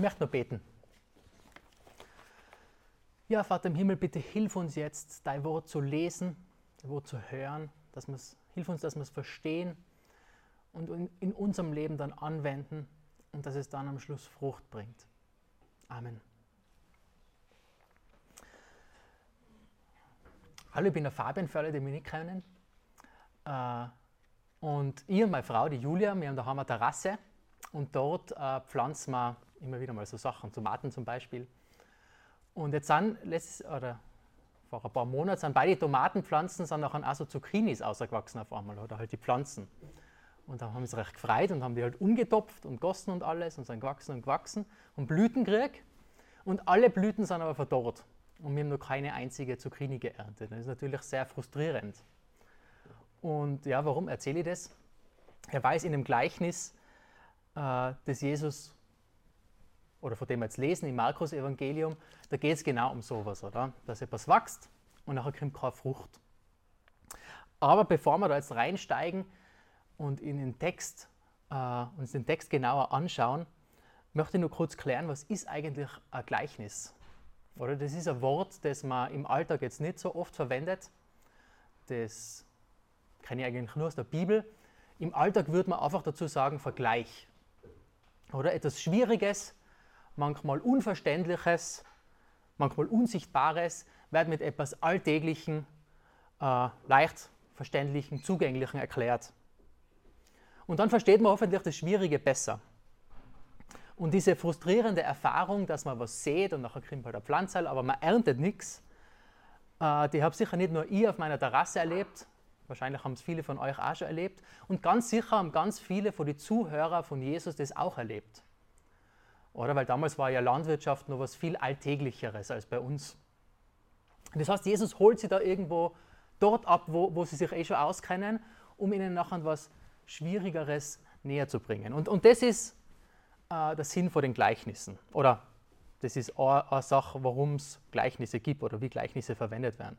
möchte noch beten. Ja, Vater im Himmel, bitte hilf uns jetzt, dein Wort zu lesen, dein Wort zu hören, dass hilf uns, dass wir es verstehen und in, in unserem Leben dann anwenden und dass es dann am Schluss Frucht bringt. Amen. Hallo, ich bin der Fabian, für alle, die mich nicht kennen. Äh, und ich und meine Frau, die Julia, wir haben daheim eine Terrasse und dort äh, pflanzen wir immer wieder mal so Sachen, Tomaten zum Beispiel. Und jetzt sind letztes, oder vor ein paar Monaten sind beide Tomatenpflanzen sind auch so Zucchinis ausgewachsen auf einmal, oder halt die Pflanzen. Und da haben uns recht gefreut und haben die halt umgetopft und gossen und alles und sind gewachsen und gewachsen und Blüten gekriegt. Und alle Blüten sind aber verdorrt. Und wir haben noch keine einzige Zucchini geerntet. Das ist natürlich sehr frustrierend. Und ja, warum erzähle ich das? Er weiß in dem Gleichnis, äh, das Jesus, oder von dem wir jetzt lesen im Markus-Evangelium, da geht es genau um sowas, oder? Dass etwas wächst und nachher kommt keine Frucht. Aber bevor wir da jetzt reinsteigen und in den Text, äh, uns den Text genauer anschauen, möchte ich nur kurz klären, was ist eigentlich ein Gleichnis? Oder das ist ein Wort, das man im Alltag jetzt nicht so oft verwendet. Das kenne ich eigentlich nur aus der Bibel. Im Alltag würde man einfach dazu sagen Vergleich. Oder etwas Schwieriges, manchmal Unverständliches, manchmal Unsichtbares wird mit etwas Alltäglichen, äh, leicht verständlichen, zugänglichen erklärt. Und dann versteht man hoffentlich das Schwierige besser. Und diese frustrierende Erfahrung, dass man was sieht und nachher kriegt man halt eine Pflanze, aber man erntet nichts, äh, die habe sicher nicht nur ich auf meiner Terrasse erlebt, wahrscheinlich haben es viele von euch auch schon erlebt und ganz sicher haben ganz viele von den Zuhörern von Jesus das auch erlebt. Oder? Weil damals war ja Landwirtschaft noch was viel Alltäglicheres als bei uns. Das heißt, Jesus holt sie da irgendwo dort ab, wo, wo sie sich eh schon auskennen, um ihnen nachher was Schwierigeres näher zu bringen. Und, und das ist äh, der Sinn von den Gleichnissen. Oder das ist eine Sache, warum es Gleichnisse gibt oder wie Gleichnisse verwendet werden.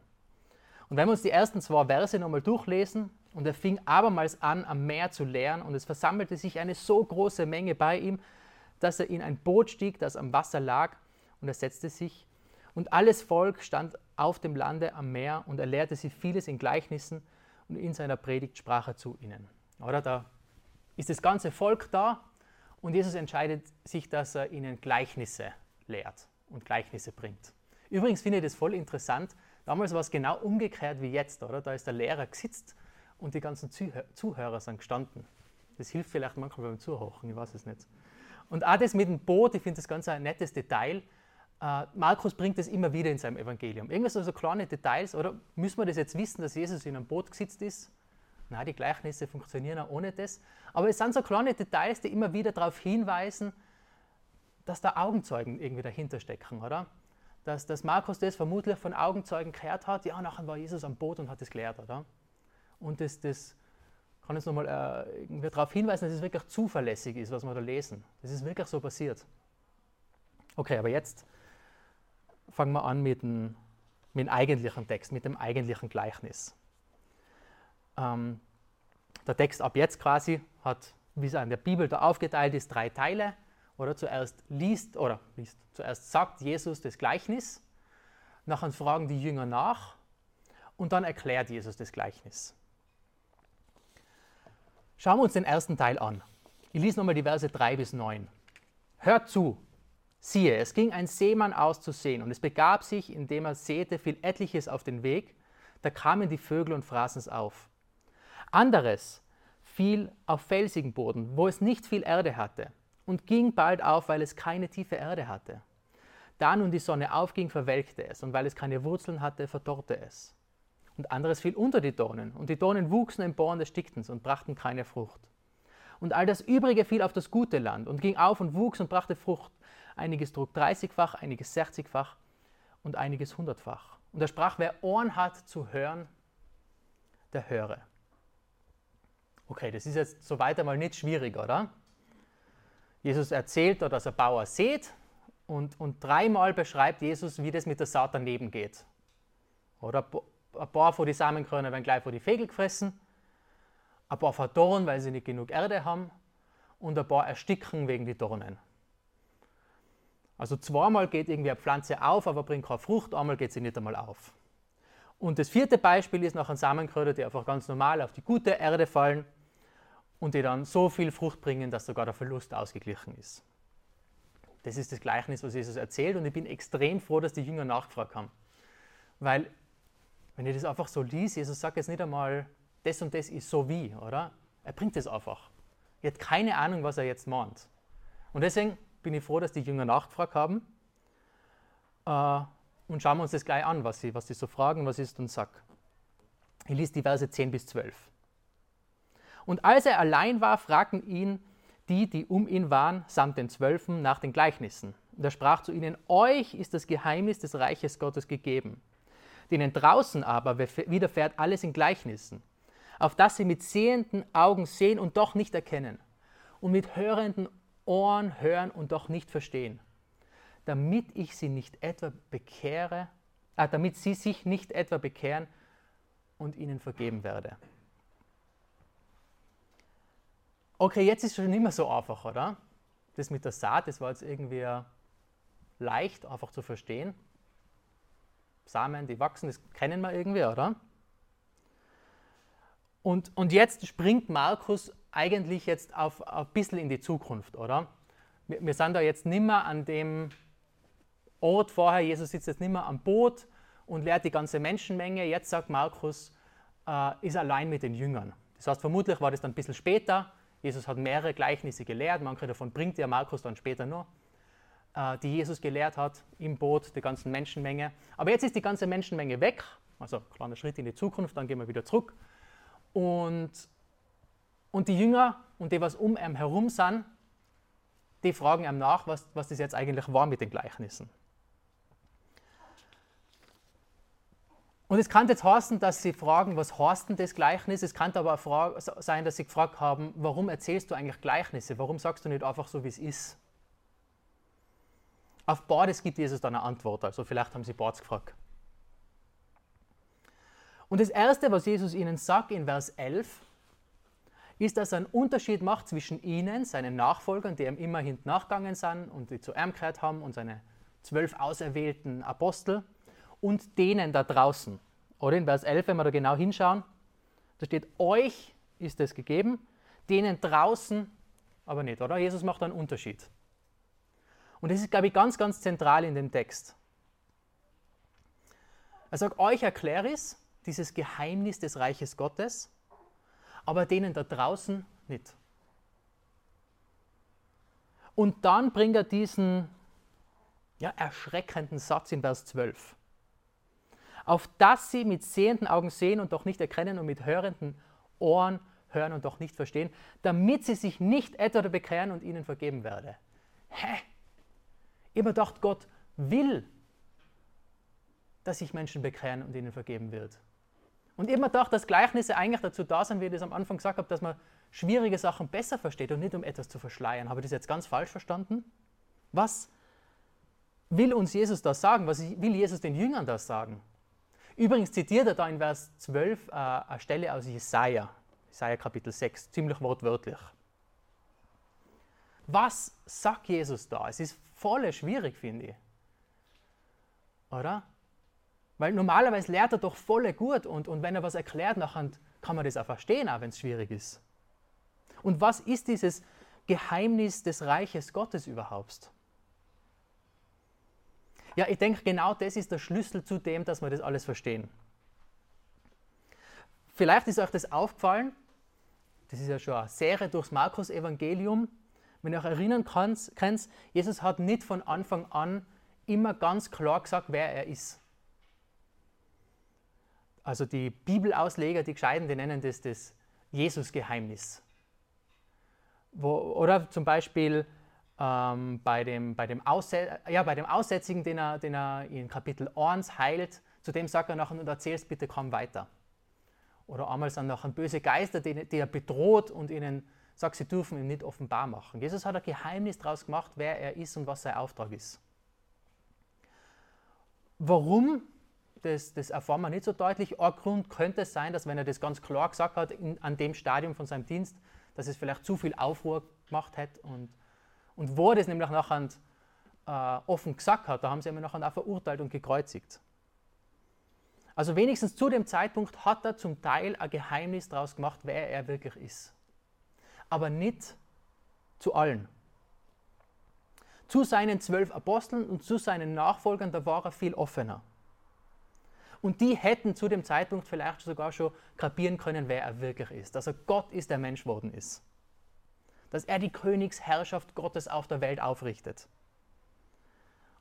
Und wenn wir uns die ersten zwei Verse nochmal durchlesen, und er fing abermals an, am Meer zu lehren, und es versammelte sich eine so große Menge bei ihm, dass er in ein Boot stieg, das am Wasser lag, und er setzte sich. Und alles Volk stand auf dem Lande am Meer, und er lehrte sie vieles in Gleichnissen, und in seiner Predigt sprach er zu ihnen. Oder da ist das ganze Volk da, und Jesus entscheidet sich, dass er ihnen Gleichnisse lehrt und Gleichnisse bringt. Übrigens finde ich das voll interessant. Damals war es genau umgekehrt wie jetzt, oder? Da ist der Lehrer gesitzt und die ganzen Zuhörer sind gestanden. Das hilft vielleicht manchmal beim Zuhören, ich weiß es nicht. Und auch das mit dem Boot, ich finde das ganz ein nettes Detail. Uh, Markus bringt das immer wieder in seinem Evangelium. Irgendwas so kleine Details, oder müssen wir das jetzt wissen, dass Jesus in einem Boot gesitzt ist? Nein, die Gleichnisse funktionieren auch ohne das. Aber es sind so kleine Details, die immer wieder darauf hinweisen, dass da Augenzeugen irgendwie dahinter stecken, oder? Dass, dass Markus das vermutlich von Augenzeugen gehört hat, ja, nachher war Jesus am Boot und hat das gelehrt, oder? Und das, das kann uns nochmal äh, darauf hinweisen, dass es wirklich zuverlässig ist, was wir da lesen. Das ist wirklich so passiert. Okay, aber jetzt fangen wir an mit dem, mit dem eigentlichen Text, mit dem eigentlichen Gleichnis. Ähm, der Text ab jetzt quasi hat, wie es in der Bibel da aufgeteilt ist, drei Teile. Oder zuerst liest, oder liest, zuerst sagt Jesus das Gleichnis, nachher fragen die Jünger nach und dann erklärt Jesus das Gleichnis. Schauen wir uns den ersten Teil an. Ich lese nochmal die Verse 3 bis 9. Hört zu, siehe, es ging ein Seemann aus zu sehen, und es begab sich, indem er säte, fiel etliches auf den Weg, da kamen die Vögel und fraßen es auf. Anderes fiel auf felsigen Boden, wo es nicht viel Erde hatte, und ging bald auf, weil es keine tiefe Erde hatte. Da nun die Sonne aufging, verwelkte es, und weil es keine Wurzeln hatte, verdorrte es. Und anderes fiel unter die Dornen, und die Dornen wuchsen im Bohren des Stiktens und brachten keine Frucht. Und all das Übrige fiel auf das gute Land und ging auf und wuchs und brachte Frucht. Einiges trug dreißigfach, einiges sechzigfach und einiges hundertfach. Und er sprach, wer Ohren hat zu hören, der höre. Okay, das ist jetzt soweit einmal nicht schwierig, oder? Jesus erzählt da, dass ein Bauer sät und, und dreimal beschreibt Jesus, wie das mit der Saat daneben geht. Oder ein paar von den Samenkörner werden gleich von die Vögel gefressen, ein paar verdorren, weil sie nicht genug Erde haben und ein paar ersticken wegen die Dornen. Also zweimal geht irgendwie eine Pflanze auf, aber bringt keine Frucht, einmal geht sie nicht einmal auf. Und das vierte Beispiel ist noch ein Samenkröte, die einfach ganz normal auf die gute Erde fallen und die dann so viel Frucht bringen, dass sogar der Verlust ausgeglichen ist. Das ist das Gleichnis, was Jesus erzählt und ich bin extrem froh, dass die Jünger nachgefragt haben. Weil, wenn ich das einfach so liest, Jesus sagt jetzt nicht einmal, das und das ist so wie, oder? Er bringt es einfach. Er hat keine Ahnung, was er jetzt meint. Und deswegen bin ich froh, dass die Jünger nachgefragt haben. Äh, und schauen wir uns das gleich an, was sie, was sie so fragen, was ist und sagt. Ich lese die Verse 10 bis 12. Und als er allein war, fragten ihn die, die um ihn waren, samt den Zwölfen, nach den Gleichnissen. Und er sprach zu ihnen, euch ist das Geheimnis des Reiches Gottes gegeben. Denen draußen aber widerfährt alles in Gleichnissen, auf dass sie mit sehenden Augen sehen und doch nicht erkennen, und mit hörenden Ohren hören und doch nicht verstehen damit ich sie nicht etwa bekehre, äh, damit sie sich nicht etwa bekehren und ihnen vergeben werde. Okay, jetzt ist es schon mehr so einfach, oder? Das mit der Saat, das war jetzt irgendwie leicht, einfach zu verstehen. Samen, die wachsen, das kennen wir irgendwie, oder? Und, und jetzt springt Markus eigentlich jetzt auf, auf ein bisschen in die Zukunft, oder? Wir, wir sind da jetzt nicht mehr an dem Ort vorher, Jesus sitzt jetzt nicht mehr am Boot und lehrt die ganze Menschenmenge. Jetzt sagt Markus, äh, ist allein mit den Jüngern. Das heißt, vermutlich war das dann ein bisschen später. Jesus hat mehrere Gleichnisse gelehrt, manche davon bringt ja Markus dann später nur, die Jesus gelehrt hat im Boot, der ganzen Menschenmenge. Aber jetzt ist die ganze Menschenmenge weg, also ein kleiner Schritt in die Zukunft, dann gehen wir wieder zurück. Und, und die Jünger und die, was um ihn herum sind, die fragen ihm nach, was, was das jetzt eigentlich war mit den Gleichnissen. Und es kann jetzt heißen, dass Sie fragen, was heißt denn das Gleichnis? Es kann aber auch sein, dass Sie gefragt haben, warum erzählst du eigentlich Gleichnisse? Warum sagst du nicht einfach so, wie es ist? Auf beides gibt Jesus dann eine Antwort. Also vielleicht haben Sie beides gefragt. Und das Erste, was Jesus ihnen sagt in Vers 11, ist, dass er einen Unterschied macht zwischen ihnen, seinen Nachfolgern, die ihm immerhin nachgegangen sind und die zu gehört haben, und seine zwölf auserwählten Apostel, und denen da draußen. Oder in Vers 11, wenn wir da genau hinschauen, da steht, euch ist es gegeben, denen draußen aber nicht, oder? Jesus macht einen Unterschied. Und das ist, glaube ich, ganz, ganz zentral in dem Text. Er sagt, euch erkläre ich dieses Geheimnis des Reiches Gottes, aber denen da draußen nicht. Und dann bringt er diesen ja, erschreckenden Satz in Vers 12 auf dass sie mit sehenden Augen sehen und doch nicht erkennen und mit hörenden Ohren hören und doch nicht verstehen, damit sie sich nicht etwa bekehren und ihnen vergeben werde. Hä? Immer dacht, Gott will, dass sich Menschen bekehren und ihnen vergeben wird. Und immer dachte, dass Gleichnisse eigentlich dazu da sind, wie ich das am Anfang gesagt habe, dass man schwierige Sachen besser versteht und nicht um etwas zu verschleiern. Habe ich das jetzt ganz falsch verstanden? Was will uns Jesus da sagen? Was will Jesus den Jüngern da sagen? Übrigens zitiert er da in Vers 12 äh, eine Stelle aus Jesaja, Jesaja Kapitel 6, ziemlich wortwörtlich. Was sagt Jesus da? Es ist voll schwierig, finde ich. Oder? Weil normalerweise lehrt er doch voll gut und, und wenn er was erklärt, nachher kann man das auch verstehen, auch wenn es schwierig ist. Und was ist dieses Geheimnis des Reiches Gottes überhaupt? Ja, ich denke, genau das ist der Schlüssel zu dem, dass wir das alles verstehen. Vielleicht ist euch das aufgefallen, das ist ja schon eine Serie durchs Markus-Evangelium. Wenn ihr euch erinnern könnt, Jesus hat nicht von Anfang an immer ganz klar gesagt, wer er ist. Also die Bibelausleger, die Gescheiten, die nennen das das Jesus-Geheimnis. Oder zum Beispiel ähm, bei, dem, bei, dem ja, bei dem Aussätzigen, den er, den er in Kapitel 1 heilt, zu dem sagt er nachher, und erzählst bitte, komm weiter. Oder einmal sind nachher böse Geister, die, die er bedroht und ihnen sagt, sie dürfen ihm nicht offenbar machen. Jesus hat ein Geheimnis daraus gemacht, wer er ist und was sein Auftrag ist. Warum? Das, das erfahren wir nicht so deutlich. Ein Grund könnte es sein, dass wenn er das ganz klar gesagt hat, in, an dem Stadium von seinem Dienst, dass es vielleicht zu viel Aufruhr gemacht hat und und wo das nämlich nachher äh, offen gesagt hat, da haben sie ihn nachher auch verurteilt und gekreuzigt. Also wenigstens zu dem Zeitpunkt hat er zum Teil ein Geheimnis daraus gemacht, wer er wirklich ist. Aber nicht zu allen. Zu seinen zwölf Aposteln und zu seinen Nachfolgern, da war er viel offener. Und die hätten zu dem Zeitpunkt vielleicht sogar schon kapieren können, wer er wirklich ist. Dass er Gott ist, der Mensch worden ist. Dass er die Königsherrschaft Gottes auf der Welt aufrichtet.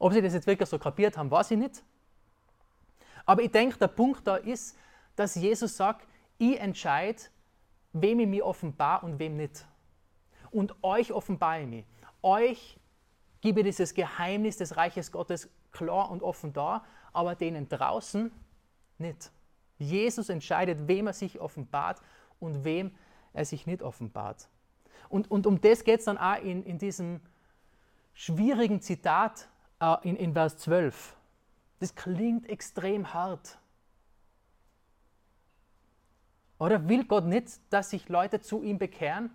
Ob sie das jetzt wirklich so kapiert haben, weiß ich nicht. Aber ich denke, der Punkt da ist, dass Jesus sagt, ich entscheide, wem ich mich offenbar und wem nicht. Und euch offenbare ich mich. Euch gebe dieses Geheimnis des Reiches Gottes klar und offen dar, aber denen draußen nicht. Jesus entscheidet, wem er sich offenbart und wem er sich nicht offenbart. Und, und um das geht es dann auch in, in diesem schwierigen Zitat äh, in, in Vers 12. Das klingt extrem hart. Oder will Gott nicht, dass sich Leute zu ihm bekehren?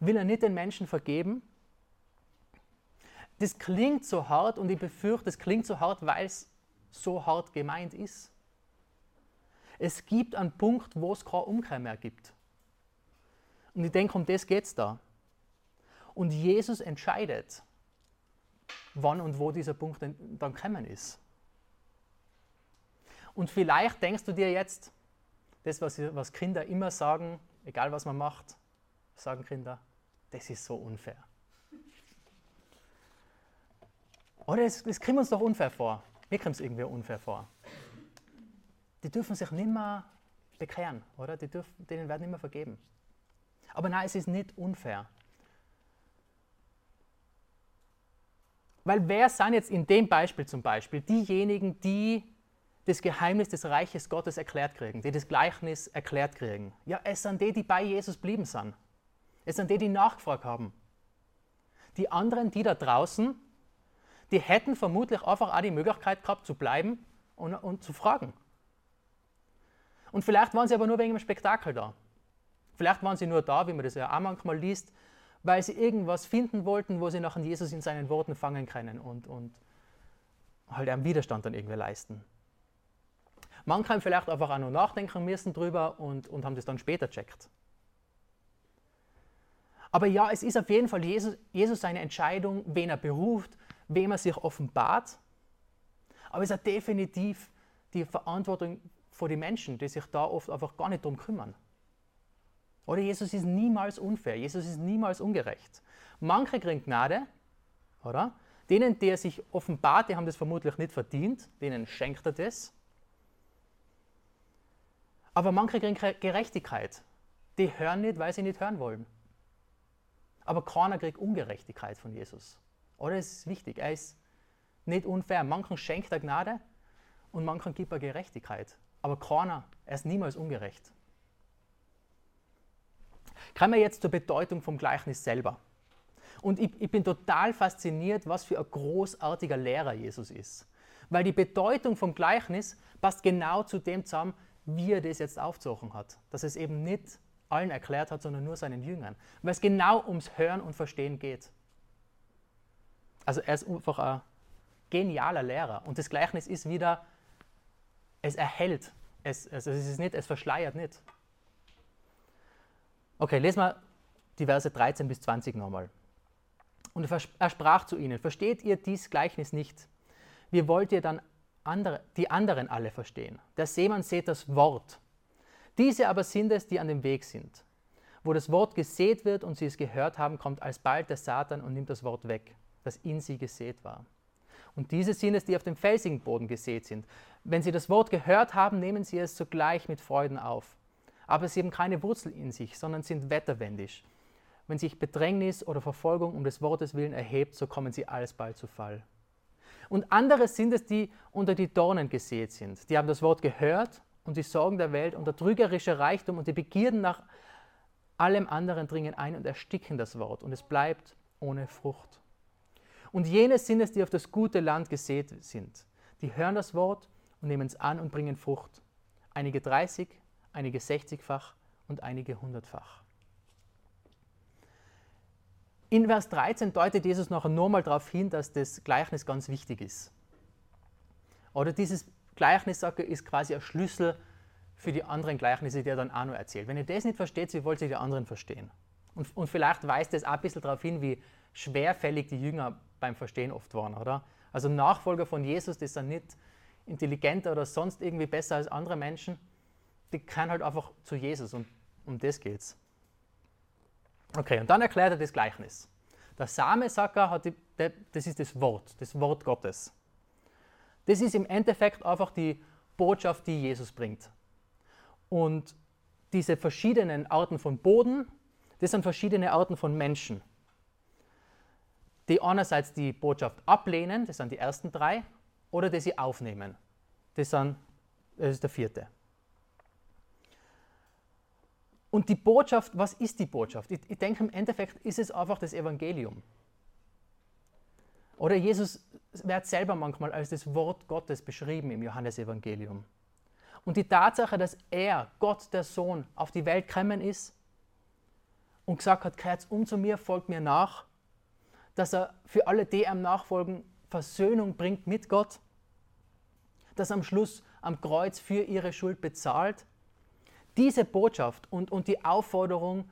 Will er nicht den Menschen vergeben? Das klingt so hart und ich befürchte, es klingt so hart, weil es so hart gemeint ist. Es gibt einen Punkt, wo es keine Umkehr mehr gibt. Und ich denke, um das geht es da. Und Jesus entscheidet, wann und wo dieser Punkt dann kommen ist. Und vielleicht denkst du dir jetzt, das, was, was Kinder immer sagen, egal was man macht, sagen Kinder, das ist so unfair. Oder es, es kommt uns doch unfair vor. Mir kommt es irgendwie unfair vor. Die dürfen sich nicht mehr bekehren, oder? Die dürfen, denen werden nicht mehr vergeben. Aber nein, es ist nicht unfair. Weil wer sind jetzt in dem Beispiel zum Beispiel diejenigen, die das Geheimnis des Reiches Gottes erklärt kriegen, die das Gleichnis erklärt kriegen? Ja, es sind die, die bei Jesus blieben sind. Es sind die, die nachgefragt haben. Die anderen, die da draußen, die hätten vermutlich einfach auch die Möglichkeit gehabt zu bleiben und, und zu fragen. Und vielleicht waren sie aber nur wegen dem Spektakel da. Vielleicht waren sie nur da, wie man das ja auch manchmal liest, weil sie irgendwas finden wollten, wo sie nachher Jesus in seinen Worten fangen können und, und halt einen Widerstand dann irgendwie leisten. Manche haben vielleicht einfach auch noch nachdenken müssen drüber und, und haben das dann später checkt. Aber ja, es ist auf jeden Fall Jesus, Jesus seine Entscheidung, wen er beruft, wem er sich offenbart. Aber es ist definitiv die Verantwortung vor den Menschen, die sich da oft einfach gar nicht drum kümmern. Oder Jesus ist niemals unfair, Jesus ist niemals ungerecht. Manche kriegen Gnade, oder? Denen, die er sich offenbart, die haben das vermutlich nicht verdient, denen schenkt er das. Aber manche kriegen Gerechtigkeit. Die hören nicht, weil sie nicht hören wollen. Aber keiner kriegt Ungerechtigkeit von Jesus. Oder es ist wichtig, er ist nicht unfair. Manchen schenkt er Gnade und manchen gibt er Gerechtigkeit. Aber keiner, er ist niemals ungerecht. Kommen wir jetzt zur Bedeutung vom Gleichnis selber. Und ich, ich, bin total fasziniert, was für ein großartiger Lehrer Jesus ist. Weil die Bedeutung vom Gleichnis passt genau zu dem zusammen, wie er das jetzt aufgezogen hat. Dass es eben nicht allen erklärt hat, sondern nur seinen Jüngern. Weil es genau ums Hören und Verstehen geht. Also er ist einfach ein genialer Lehrer. Und das Gleichnis ist wieder, es erhält. Es, also es ist nicht, es verschleiert nicht. Okay, lesen wir die Verse 13 bis 20 nochmal. Und er sprach zu ihnen, versteht ihr dies Gleichnis nicht? Wie wollt ihr dann andere, die anderen alle verstehen? Der Seemann sät das Wort. Diese aber sind es, die an dem Weg sind. Wo das Wort gesät wird und sie es gehört haben, kommt alsbald der Satan und nimmt das Wort weg, das in sie gesät war. Und diese sind es, die auf dem felsigen Boden gesät sind. Wenn sie das Wort gehört haben, nehmen sie es sogleich mit Freuden auf aber sie haben keine Wurzel in sich, sondern sind wetterwendig. Wenn sich Bedrängnis oder Verfolgung um des Wortes willen erhebt, so kommen sie alsbald zu Fall. Und andere sind es, die unter die Dornen gesät sind. Die haben das Wort gehört und die Sorgen der Welt und der trügerische Reichtum und die Begierden nach allem anderen dringen ein und ersticken das Wort und es bleibt ohne Frucht. Und jene sind es, die auf das gute Land gesät sind. Die hören das Wort und nehmen es an und bringen Frucht. Einige 30, einige 60-fach und einige 100-fach. In Vers 13 deutet Jesus noch einmal darauf hin, dass das Gleichnis ganz wichtig ist. Oder dieses Gleichnis ist quasi ein Schlüssel für die anderen Gleichnisse, die er dann auch noch erzählt. Wenn ihr das nicht versteht, wie wollt ihr die anderen verstehen? Und, und vielleicht weist das auch ein bisschen darauf hin, wie schwerfällig die Jünger beim Verstehen oft waren, oder? Also Nachfolger von Jesus, die sind nicht intelligenter oder sonst irgendwie besser als andere Menschen, die können halt einfach zu Jesus und um das geht's. Okay, und dann erklärt er das Gleichnis. Der Samesacker hat die, das ist das Wort, das Wort Gottes. Das ist im Endeffekt einfach die Botschaft, die Jesus bringt. Und diese verschiedenen Arten von Boden, das sind verschiedene Arten von Menschen, die einerseits die Botschaft ablehnen, das sind die ersten drei, oder die sie aufnehmen, das, sind, das ist der vierte. Und die Botschaft, was ist die Botschaft? Ich, ich denke, im Endeffekt ist es einfach das Evangelium. Oder Jesus wird selber manchmal als das Wort Gottes beschrieben im Johannesevangelium. Und die Tatsache, dass er, Gott der Sohn, auf die Welt gekommen ist und gesagt hat, kehrt um zu mir, folgt mir nach, dass er für alle, die ihm nachfolgen, Versöhnung bringt mit Gott, dass er am Schluss am Kreuz für ihre Schuld bezahlt. Diese Botschaft und, und die Aufforderung,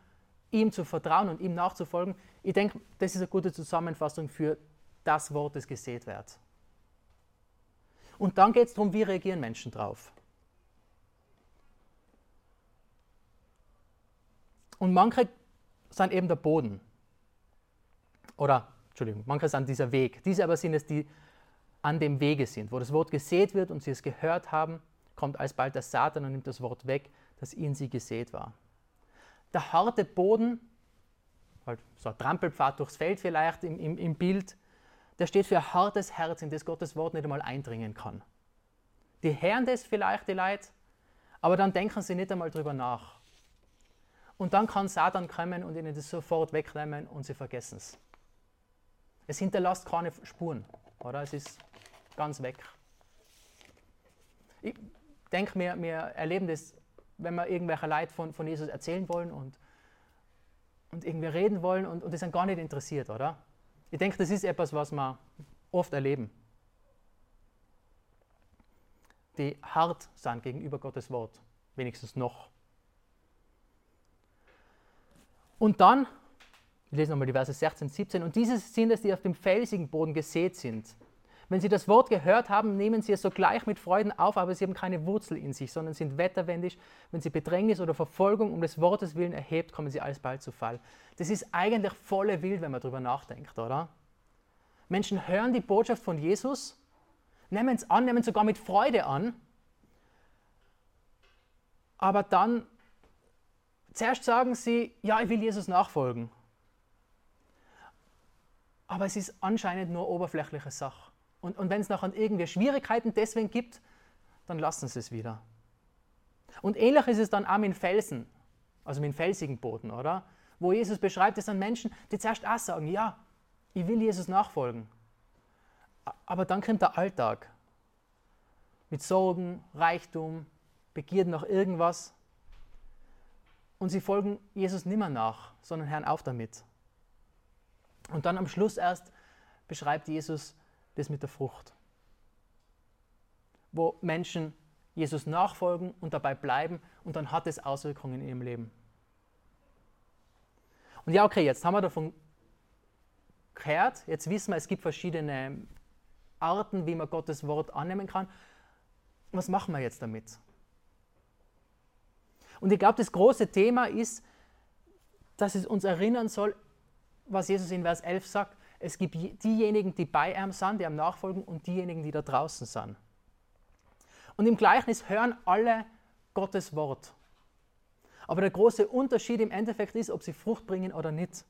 ihm zu vertrauen und ihm nachzufolgen, ich denke, das ist eine gute Zusammenfassung für das Wort, das gesät wird. Und dann geht es darum, wie reagieren Menschen drauf. Und manche sind eben der Boden. Oder, Entschuldigung, manche sind dieser Weg. Diese aber sind es, die an dem Wege sind, wo das Wort gesät wird und sie es gehört haben, kommt alsbald der Satan und nimmt das Wort weg, das in sie gesät war. Der harte Boden, halt so ein Trampelpfad durchs Feld vielleicht im, im, im Bild, der steht für ein hartes Herz, in das Gottes Wort nicht einmal eindringen kann. Die hören das vielleicht, die Leute, aber dann denken sie nicht einmal drüber nach. Und dann kann Satan kommen und ihnen das sofort wegnehmen und sie vergessen es. Es hinterlässt keine Spuren, oder? Es ist ganz weg. Ich denke, wir, wir erleben das, wenn wir irgendwelche Leute von, von Jesus erzählen wollen und, und irgendwie reden wollen und, und die sind gar nicht interessiert, oder? Ich denke, das ist etwas, was wir oft erleben. Die hart sind gegenüber Gottes Wort, wenigstens noch. Und dann, wir lesen nochmal die Verse 16, 17, und diese sind es, die auf dem felsigen Boden gesät sind. Wenn sie das Wort gehört haben, nehmen sie es sogleich mit Freuden auf, aber sie haben keine Wurzel in sich, sondern sind wetterwendig. Wenn sie Bedrängnis oder Verfolgung um des Wortes willen erhebt, kommen sie alsbald zu Fall. Das ist eigentlich volle Wild, wenn man darüber nachdenkt, oder? Menschen hören die Botschaft von Jesus, nehmen es an, nehmen es sogar mit Freude an, aber dann zuerst sagen sie, ja, ich will Jesus nachfolgen. Aber es ist anscheinend nur oberflächliche Sache. Und, und wenn es nachher irgendwie Schwierigkeiten deswegen gibt, dann lassen sie es wieder. Und ähnlich ist es dann auch mit Felsen, also mit felsigen Boden, oder? Wo Jesus beschreibt, es sind Menschen, die zuerst auch sagen, ja, ich will Jesus nachfolgen. Aber dann kommt der Alltag mit Sorgen, Reichtum, Begierden nach irgendwas. Und sie folgen Jesus nimmer nach, sondern hören auf damit. Und dann am Schluss erst beschreibt Jesus das mit der Frucht. Wo Menschen Jesus nachfolgen und dabei bleiben und dann hat es Auswirkungen in ihrem Leben. Und ja, okay, jetzt haben wir davon gehört, jetzt wissen wir, es gibt verschiedene Arten, wie man Gottes Wort annehmen kann. Was machen wir jetzt damit? Und ich glaube, das große Thema ist, dass es uns erinnern soll, was Jesus in Vers 11 sagt. Es gibt diejenigen, die bei ihm sind, die ihm nachfolgen, und diejenigen, die da draußen sind. Und im Gleichnis hören alle Gottes Wort. Aber der große Unterschied im Endeffekt ist, ob sie Frucht bringen oder nicht.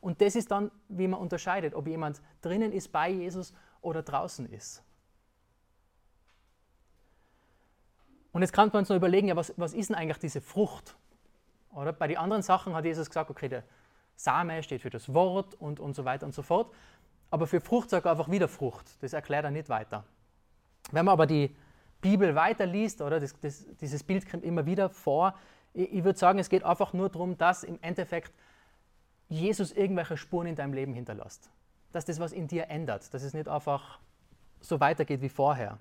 Und das ist dann, wie man unterscheidet, ob jemand drinnen ist bei Jesus oder draußen ist. Und jetzt kann man uns noch überlegen, ja, was, was ist denn eigentlich diese Frucht? Oder bei den anderen Sachen hat Jesus gesagt, okay, der Same steht für das Wort und, und so weiter und so fort. Aber für Frucht sagt er einfach wieder Frucht. Das erklärt er nicht weiter. Wenn man aber die Bibel weiterliest, oder das, das, dieses Bild kommt immer wieder vor, ich, ich würde sagen, es geht einfach nur darum, dass im Endeffekt Jesus irgendwelche Spuren in deinem Leben hinterlässt. Dass das was in dir ändert, dass es nicht einfach so weitergeht wie vorher.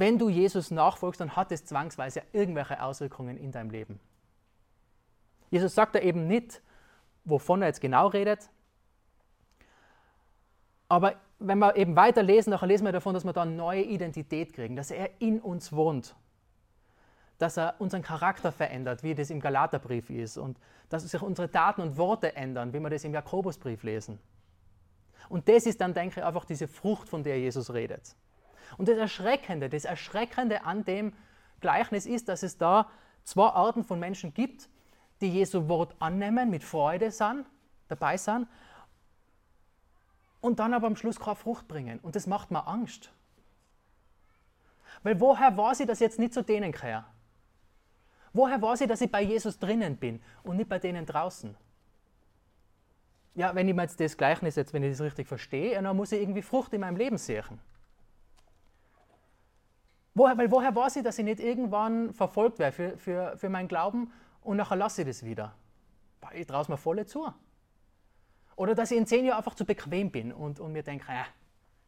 Wenn du Jesus nachfolgst, dann hat es zwangsweise irgendwelche Auswirkungen in deinem Leben. Jesus sagt da eben nicht, wovon er jetzt genau redet, aber wenn wir eben weiterlesen, dann lesen wir davon, dass wir da eine neue Identität kriegen, dass er in uns wohnt, dass er unseren Charakter verändert, wie das im Galaterbrief ist und dass sich unsere Daten und Worte ändern, wie wir das im Jakobusbrief lesen. Und das ist dann, denke ich, einfach diese Frucht, von der Jesus redet. Und das Erschreckende, das Erschreckende an dem Gleichnis ist, dass es da zwei Arten von Menschen gibt, die Jesu Wort annehmen, mit Freude sind, dabei sind und dann aber am Schluss keine Frucht bringen. Und das macht mir Angst. Weil woher war sie, dass ich jetzt nicht zu denen gehöre? Woher war sie, dass ich bei Jesus drinnen bin und nicht bei denen draußen? Ja, wenn ich mir jetzt das Gleichnis jetzt, wenn ich das richtig verstehe, dann muss ich irgendwie Frucht in meinem Leben sehen. Woher, weil woher war sie, dass ich nicht irgendwann verfolgt werde für, für, für meinen Glauben und nachher lasse ich das wieder? Ich traue es mir voll zu. Oder dass ich in zehn Jahren einfach zu bequem bin und, und mir denke, äh,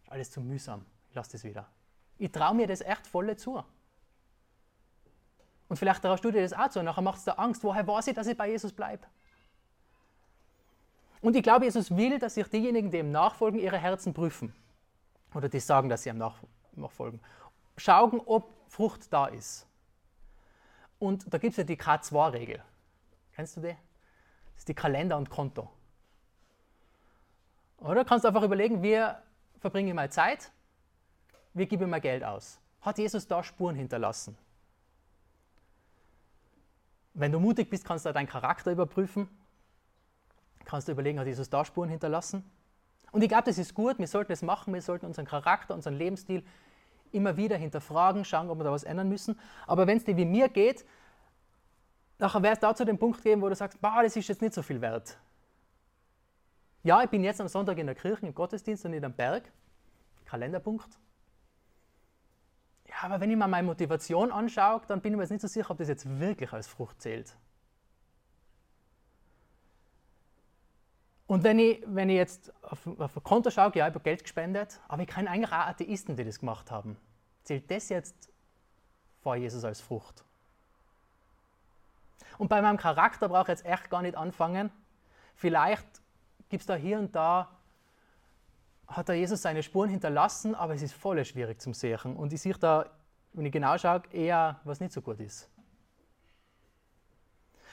alles zu mühsam, ich lasse das wieder. Ich traue mir das echt voll zu. Und vielleicht traust du dir das auch zu und nachher machst du Angst. Woher weiß ich, dass ich bei Jesus bleibe? Und ich glaube, Jesus will, dass sich diejenigen, die ihm nachfolgen, ihre Herzen prüfen. Oder die sagen, dass sie ihm nachfolgen. Schauen, ob Frucht da ist. Und da gibt es ja die K2-Regel. Kennst du die? Das ist die Kalender und Konto. Oder kannst du einfach überlegen, wie verbringe ich meine Zeit, wie gebe ich mein Geld aus? Hat Jesus da Spuren hinterlassen? Wenn du mutig bist, kannst du deinen Charakter überprüfen. Kannst du überlegen, hat Jesus da Spuren hinterlassen? Und ich glaube, das ist gut, wir sollten es machen, wir sollten unseren Charakter, unseren Lebensstil immer wieder hinterfragen, schauen, ob wir da was ändern müssen. Aber wenn es dir wie mir geht, nachher wäre es da zu dem Punkt geben, wo du sagst, bah, das ist jetzt nicht so viel wert. Ja, ich bin jetzt am Sonntag in der Kirche im Gottesdienst und nicht am Berg. Kalenderpunkt. Ja, aber wenn ich mir meine Motivation anschaue, dann bin ich mir jetzt nicht so sicher, ob das jetzt wirklich als Frucht zählt. Und wenn ich, wenn ich jetzt auf, auf ein Konto schaue, ja, ich habe Geld gespendet, aber ich kenne eigentlich auch Atheisten, die das gemacht haben. Zählt das jetzt vor Jesus als Frucht? Und bei meinem Charakter brauche ich jetzt echt gar nicht anfangen. Vielleicht gibt es da hier und da, hat da Jesus seine Spuren hinterlassen, aber es ist voll schwierig zum Sehen. Und ich sehe da, wenn ich genau schaue, eher, was nicht so gut ist.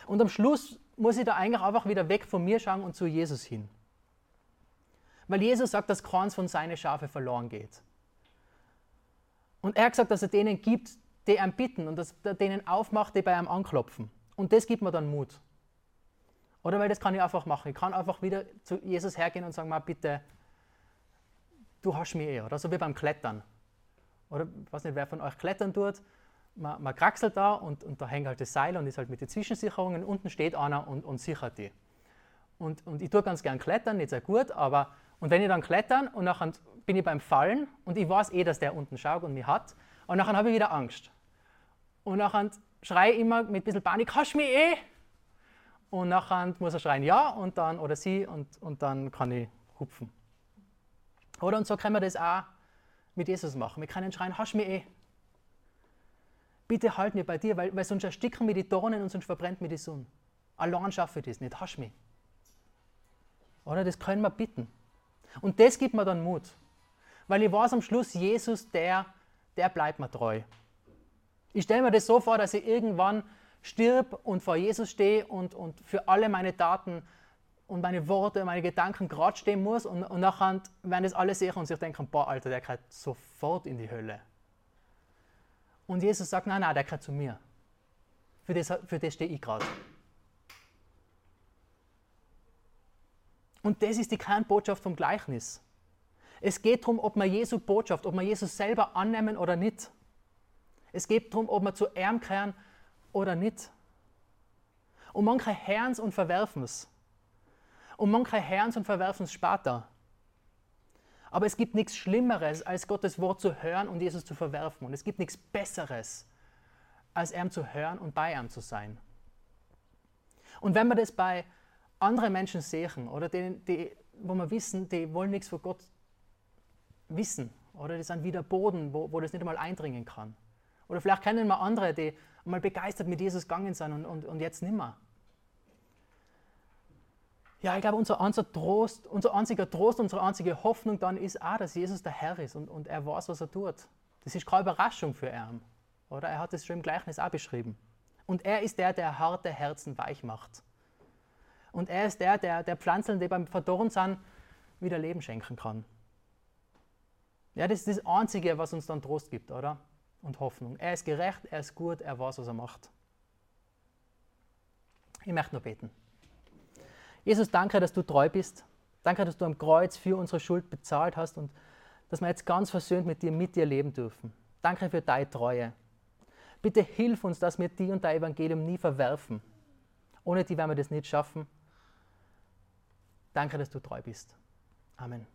Und am Schluss muss ich da eigentlich einfach wieder weg von mir schauen und zu Jesus hin. Weil Jesus sagt, dass keins von seinen Schafe verloren geht. Und er hat gesagt, dass er denen gibt, die ihn bitten und dass er denen aufmacht, die bei ihm anklopfen. Und das gibt mir dann Mut. Oder weil das kann ich einfach machen. Ich kann einfach wieder zu Jesus hergehen und sagen, mal bitte, du hast mich eh. Oder so wie beim Klettern. Oder ich weiß nicht, wer von euch klettern tut. Man, man kraxelt da und, und da hängt halt das Seil und ist halt mit den Zwischensicherungen. Unten steht einer und, und sichert die. Und, und ich tue ganz gern klettern, nicht sehr gut, aber und wenn ich dann klettern und nachher bin ich beim Fallen und ich weiß eh, dass der unten schaut und mich hat, und nachher habe ich wieder Angst. Und nachher schreie ich immer mit ein bisschen Panik, hast du mich eh? und nachher muss er schreien ja und dann oder sie und, und dann kann ich hupfen. Oder und so können wir das auch mit Jesus machen. Wir können schreien, hast mich eh. Bitte halt mir bei dir, weil, weil sonst ersticken mir die Dornen und sonst verbrennt mir die Sonne. Allein schaffe ich das nicht, hast mich. Oder das können wir bitten. Und das gibt mir dann Mut. Weil ich weiß am Schluss, Jesus, der, der bleibt mir treu. Ich stelle mir das so vor, dass ich irgendwann stirb und vor Jesus stehe und, und für alle meine Taten und meine Worte, meine Gedanken gerade stehen muss und, und nachher werden das alle sehen und sich denken, boah, Alter, der gehört sofort in die Hölle. Und Jesus sagt, nein, nein, der gehört zu mir. Für das, für das stehe ich gerade. Und das ist die Kernbotschaft vom Gleichnis. Es geht darum, ob wir Jesu Botschaft, ob wir Jesus selber annehmen oder nicht. Es geht darum, ob wir zu ihm kehren oder nicht. Und manche hören es und verwerfen es. Und manche hören es und verwerfen es später. Aber es gibt nichts Schlimmeres, als Gottes Wort zu hören und Jesus zu verwerfen. Und es gibt nichts Besseres, als ihm zu hören und bei ihm zu sein. Und wenn wir das bei anderen Menschen sehen, oder die, die, wo wir wissen, die wollen nichts von Gott wissen, oder die sind wieder Boden, wo, wo das nicht einmal eindringen kann. Oder vielleicht kennen wir andere, die mal begeistert mit Jesus gegangen sind und, und, und jetzt nimmer. Ja, ich glaube, unser, unser, Trost, unser einziger Trost, unsere einzige Hoffnung dann ist auch, dass Jesus der Herr ist und, und er weiß, was er tut. Das ist keine Überraschung für ihn. Oder? Er hat es schon im Gleichnis auch beschrieben. Und er ist der, der harte Herzen weich macht. Und er ist der, der, der Pflanzen, die beim Verdorren sind, wieder Leben schenken kann. Ja, das ist das Einzige, was uns dann Trost gibt, oder? Und Hoffnung. Er ist gerecht, er ist gut, er weiß, was er macht. Ich möchte nur beten. Jesus, danke, dass du treu bist. Danke, dass du am Kreuz für unsere Schuld bezahlt hast und dass wir jetzt ganz versöhnt mit dir, mit dir leben dürfen. Danke für deine Treue. Bitte hilf uns, dass wir die und dein Evangelium nie verwerfen. Ohne die werden wir das nicht schaffen. Danke, dass du treu bist. Amen.